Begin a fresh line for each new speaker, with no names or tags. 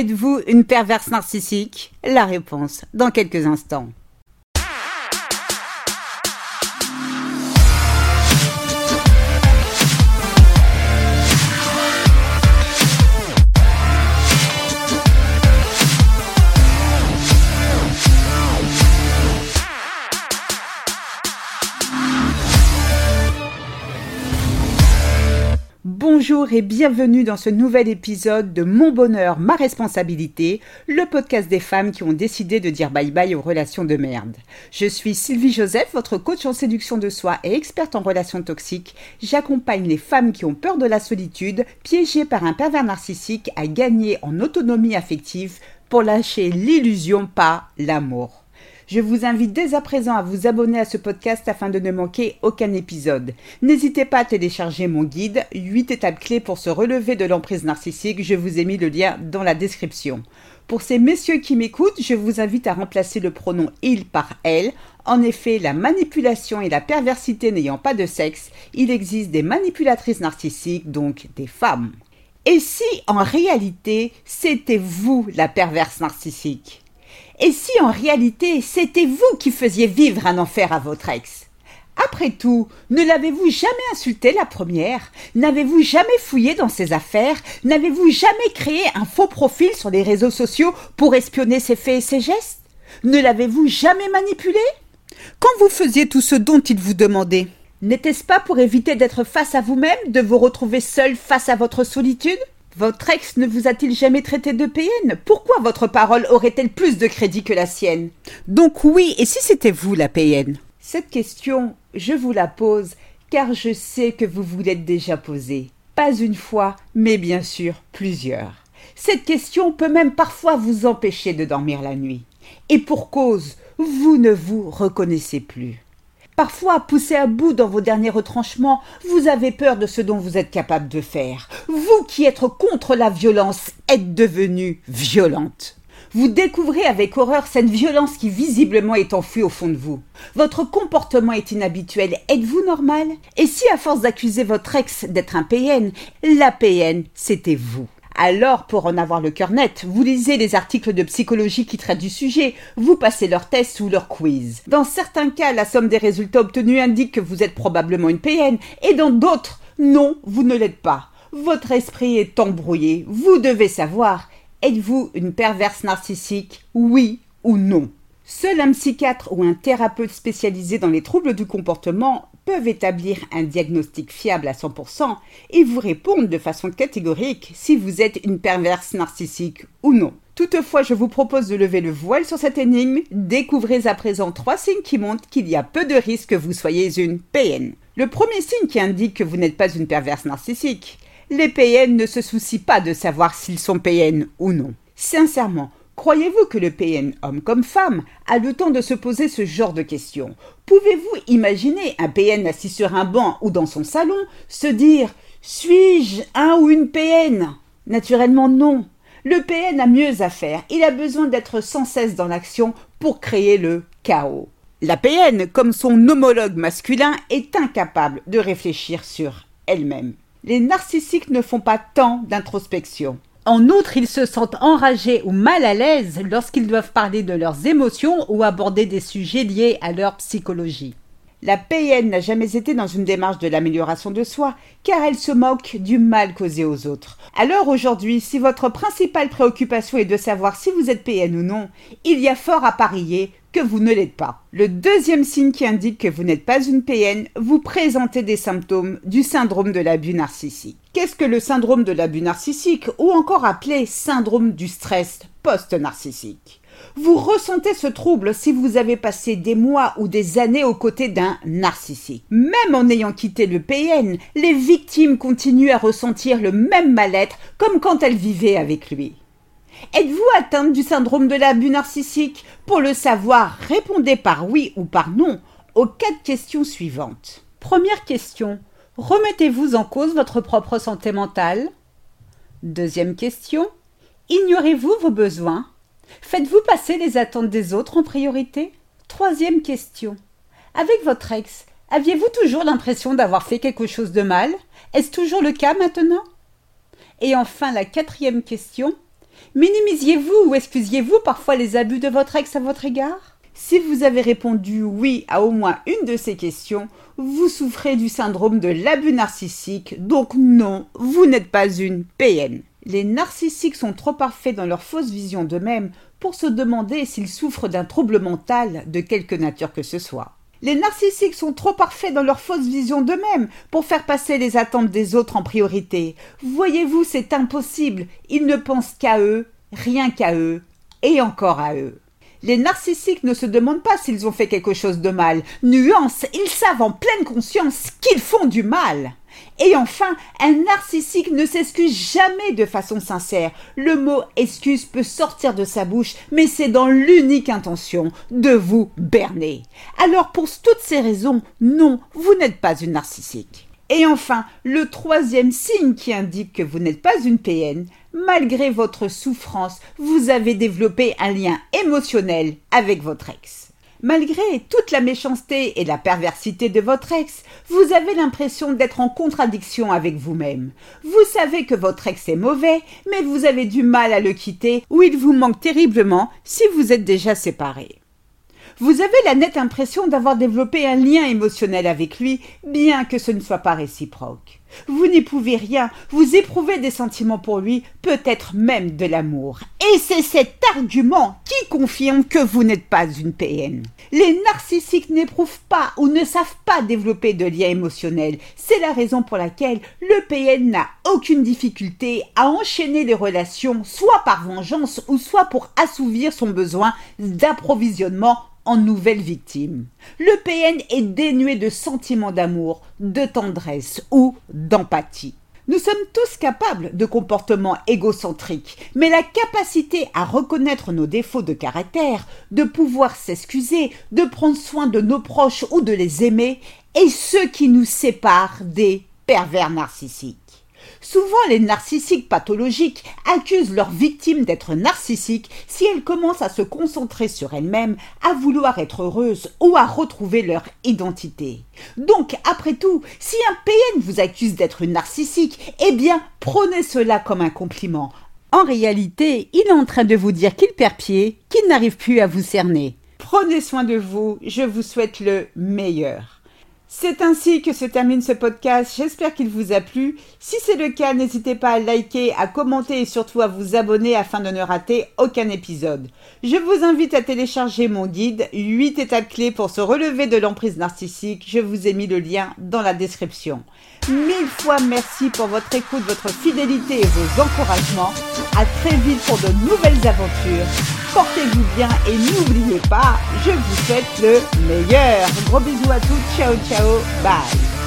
Êtes-vous une perverse narcissique? La réponse dans quelques instants. Bonjour et bienvenue dans ce nouvel épisode de Mon bonheur, ma responsabilité, le podcast des femmes qui ont décidé de dire bye bye aux relations de merde. Je suis Sylvie Joseph, votre coach en séduction de soi et experte en relations toxiques. J'accompagne les femmes qui ont peur de la solitude, piégées par un pervers narcissique, à gagner en autonomie affective pour lâcher l'illusion, pas l'amour. Je vous invite dès à présent à vous abonner à ce podcast afin de ne manquer aucun épisode. N'hésitez pas à télécharger mon guide 8 étapes clés pour se relever de l'emprise narcissique. Je vous ai mis le lien dans la description. Pour ces messieurs qui m'écoutent, je vous invite à remplacer le pronom il par elle. En effet, la manipulation et la perversité n'ayant pas de sexe, il existe des manipulatrices narcissiques, donc des femmes. Et si en réalité c'était vous la perverse narcissique? Et si en réalité c'était vous qui faisiez vivre un enfer à votre ex? Après tout, ne l'avez-vous jamais insulté la première? N'avez-vous jamais fouillé dans ses affaires? N'avez-vous jamais créé un faux profil sur les réseaux sociaux pour espionner ses faits et ses gestes? Ne l'avez-vous jamais manipulé? Quand vous faisiez tout ce dont il vous demandait, n'était-ce pas pour éviter d'être face à vous-même, de vous retrouver seul face à votre solitude? Votre ex ne vous a-t-il jamais traité de PN Pourquoi votre parole aurait-elle plus de crédit que la sienne? Donc oui, et si c'était vous la PN Cette question, je vous la pose car je sais que vous vous l'êtes déjà posée. Pas une fois, mais bien sûr plusieurs. Cette question peut même parfois vous empêcher de dormir la nuit. Et pour cause, vous ne vous reconnaissez plus. Parfois, poussé à bout dans vos derniers retranchements, vous avez peur de ce dont vous êtes capable de faire. Vous qui êtes contre la violence êtes devenue violente. Vous découvrez avec horreur cette violence qui visiblement est enfouie au fond de vous. Votre comportement est inhabituel. Êtes-vous normal? Et si à force d'accuser votre ex d'être un PN, la PN, c'était vous? Alors, pour en avoir le cœur net, vous lisez les articles de psychologie qui traitent du sujet, vous passez leurs tests ou leurs quiz. Dans certains cas, la somme des résultats obtenus indique que vous êtes probablement une PN, et dans d'autres, non, vous ne l'êtes pas. Votre esprit est embrouillé, vous devez savoir, êtes-vous une perverse narcissique, oui ou non? Seul un psychiatre ou un thérapeute spécialisé dans les troubles du comportement peuvent établir un diagnostic fiable à 100% et vous répondre de façon catégorique si vous êtes une perverse narcissique ou non. Toutefois, je vous propose de lever le voile sur cette énigme. Découvrez à présent trois signes qui montrent qu'il y a peu de risques que vous soyez une PN. Le premier signe qui indique que vous n'êtes pas une perverse narcissique. Les PN ne se soucient pas de savoir s'ils sont PN ou non. Sincèrement, Croyez-vous que le PN, homme comme femme, a le temps de se poser ce genre de questions? Pouvez-vous imaginer un PN assis sur un banc ou dans son salon se dire Suis-je un ou une PN Naturellement non. Le PN a mieux à faire. Il a besoin d'être sans cesse dans l'action pour créer le chaos. La PN, comme son homologue masculin, est incapable de réfléchir sur elle-même. Les narcissiques ne font pas tant d'introspection. En outre, ils se sentent enragés ou mal à l'aise lorsqu'ils doivent parler de leurs émotions ou aborder des sujets liés à leur psychologie. La PN n'a jamais été dans une démarche de l'amélioration de soi, car elle se moque du mal causé aux autres. Alors aujourd'hui, si votre principale préoccupation est de savoir si vous êtes PN ou non, il y a fort à parier que vous ne l'êtes pas. Le deuxième signe qui indique que vous n'êtes pas une PN, vous présentez des symptômes du syndrome de l'abus narcissique. Qu'est-ce que le syndrome de l'abus narcissique ou encore appelé syndrome du stress post-narcissique? Vous ressentez ce trouble si vous avez passé des mois ou des années aux côtés d'un narcissique. Même en ayant quitté le PN, les victimes continuent à ressentir le même mal-être comme quand elles vivaient avec lui. Êtes-vous atteinte du syndrome de l'abus narcissique? Pour le savoir, répondez par oui ou par non aux quatre questions suivantes. Première question. Remettez-vous en cause votre propre santé mentale Deuxième question. Ignorez-vous vos besoins? Faites-vous passer les attentes des autres en priorité? Troisième question. Avec votre ex, aviez-vous toujours l'impression d'avoir fait quelque chose de mal? Est-ce toujours le cas maintenant? Et enfin la quatrième question. Minimisiez-vous ou excusez-vous parfois les abus de votre ex à votre égard? Si vous avez répondu oui à au moins une de ces questions, vous souffrez du syndrome de l'abus narcissique, donc non, vous n'êtes pas une PN. Les narcissiques sont trop parfaits dans leur fausse vision d'eux-mêmes pour se demander s'ils souffrent d'un trouble mental de quelque nature que ce soit. Les narcissiques sont trop parfaits dans leur fausse vision d'eux-mêmes pour faire passer les attentes des autres en priorité. Voyez-vous, c'est impossible. Ils ne pensent qu'à eux, rien qu'à eux, et encore à eux. Les narcissiques ne se demandent pas s'ils ont fait quelque chose de mal. Nuance, ils savent en pleine conscience qu'ils font du mal. Et enfin, un narcissique ne s'excuse jamais de façon sincère. Le mot excuse peut sortir de sa bouche, mais c'est dans l'unique intention de vous berner. Alors pour toutes ces raisons, non, vous n'êtes pas une narcissique. Et enfin, le troisième signe qui indique que vous n'êtes pas une PN, malgré votre souffrance, vous avez développé un lien émotionnel avec votre ex. Malgré toute la méchanceté et la perversité de votre ex, vous avez l'impression d'être en contradiction avec vous-même. Vous savez que votre ex est mauvais, mais vous avez du mal à le quitter ou il vous manque terriblement si vous êtes déjà séparés. Vous avez la nette impression d'avoir développé un lien émotionnel avec lui, bien que ce ne soit pas réciproque. Vous n'y pouvez rien, vous éprouvez des sentiments pour lui, peut-être même de l'amour. Et c'est cet argument qui confirme que vous n'êtes pas une PN. Les narcissiques n'éprouvent pas ou ne savent pas développer de lien émotionnel. C'est la raison pour laquelle le PN n'a aucune difficulté à enchaîner les relations, soit par vengeance ou soit pour assouvir son besoin d'approvisionnement en nouvelles victimes. Le PN est dénué de sentiments d'amour, de tendresse ou d'empathie. Nous sommes tous capables de comportements égocentriques, mais la capacité à reconnaître nos défauts de caractère, de pouvoir s'excuser, de prendre soin de nos proches ou de les aimer, est ce qui nous sépare des pervers narcissiques. Souvent, les narcissiques pathologiques accusent leurs victimes d'être narcissiques si elles commencent à se concentrer sur elles-mêmes, à vouloir être heureuses ou à retrouver leur identité. Donc, après tout, si un PN vous accuse d'être narcissique, eh bien, prenez cela comme un compliment. En réalité, il est en train de vous dire qu'il perd pied, qu'il n'arrive plus à vous cerner. Prenez soin de vous, je vous souhaite le meilleur. C'est ainsi que se termine ce podcast. J'espère qu'il vous a plu. Si c'est le cas, n'hésitez pas à liker, à commenter et surtout à vous abonner afin de ne rater aucun épisode. Je vous invite à télécharger mon guide 8 étapes clés pour se relever de l'emprise narcissique. Je vous ai mis le lien dans la description. Mille fois merci pour votre écoute, votre fidélité et vos encouragements. À très vite pour de nouvelles aventures. Portez-vous bien et n'oubliez pas, je vous souhaite le meilleur. Gros bisous à tous. Ciao, ciao. Bye.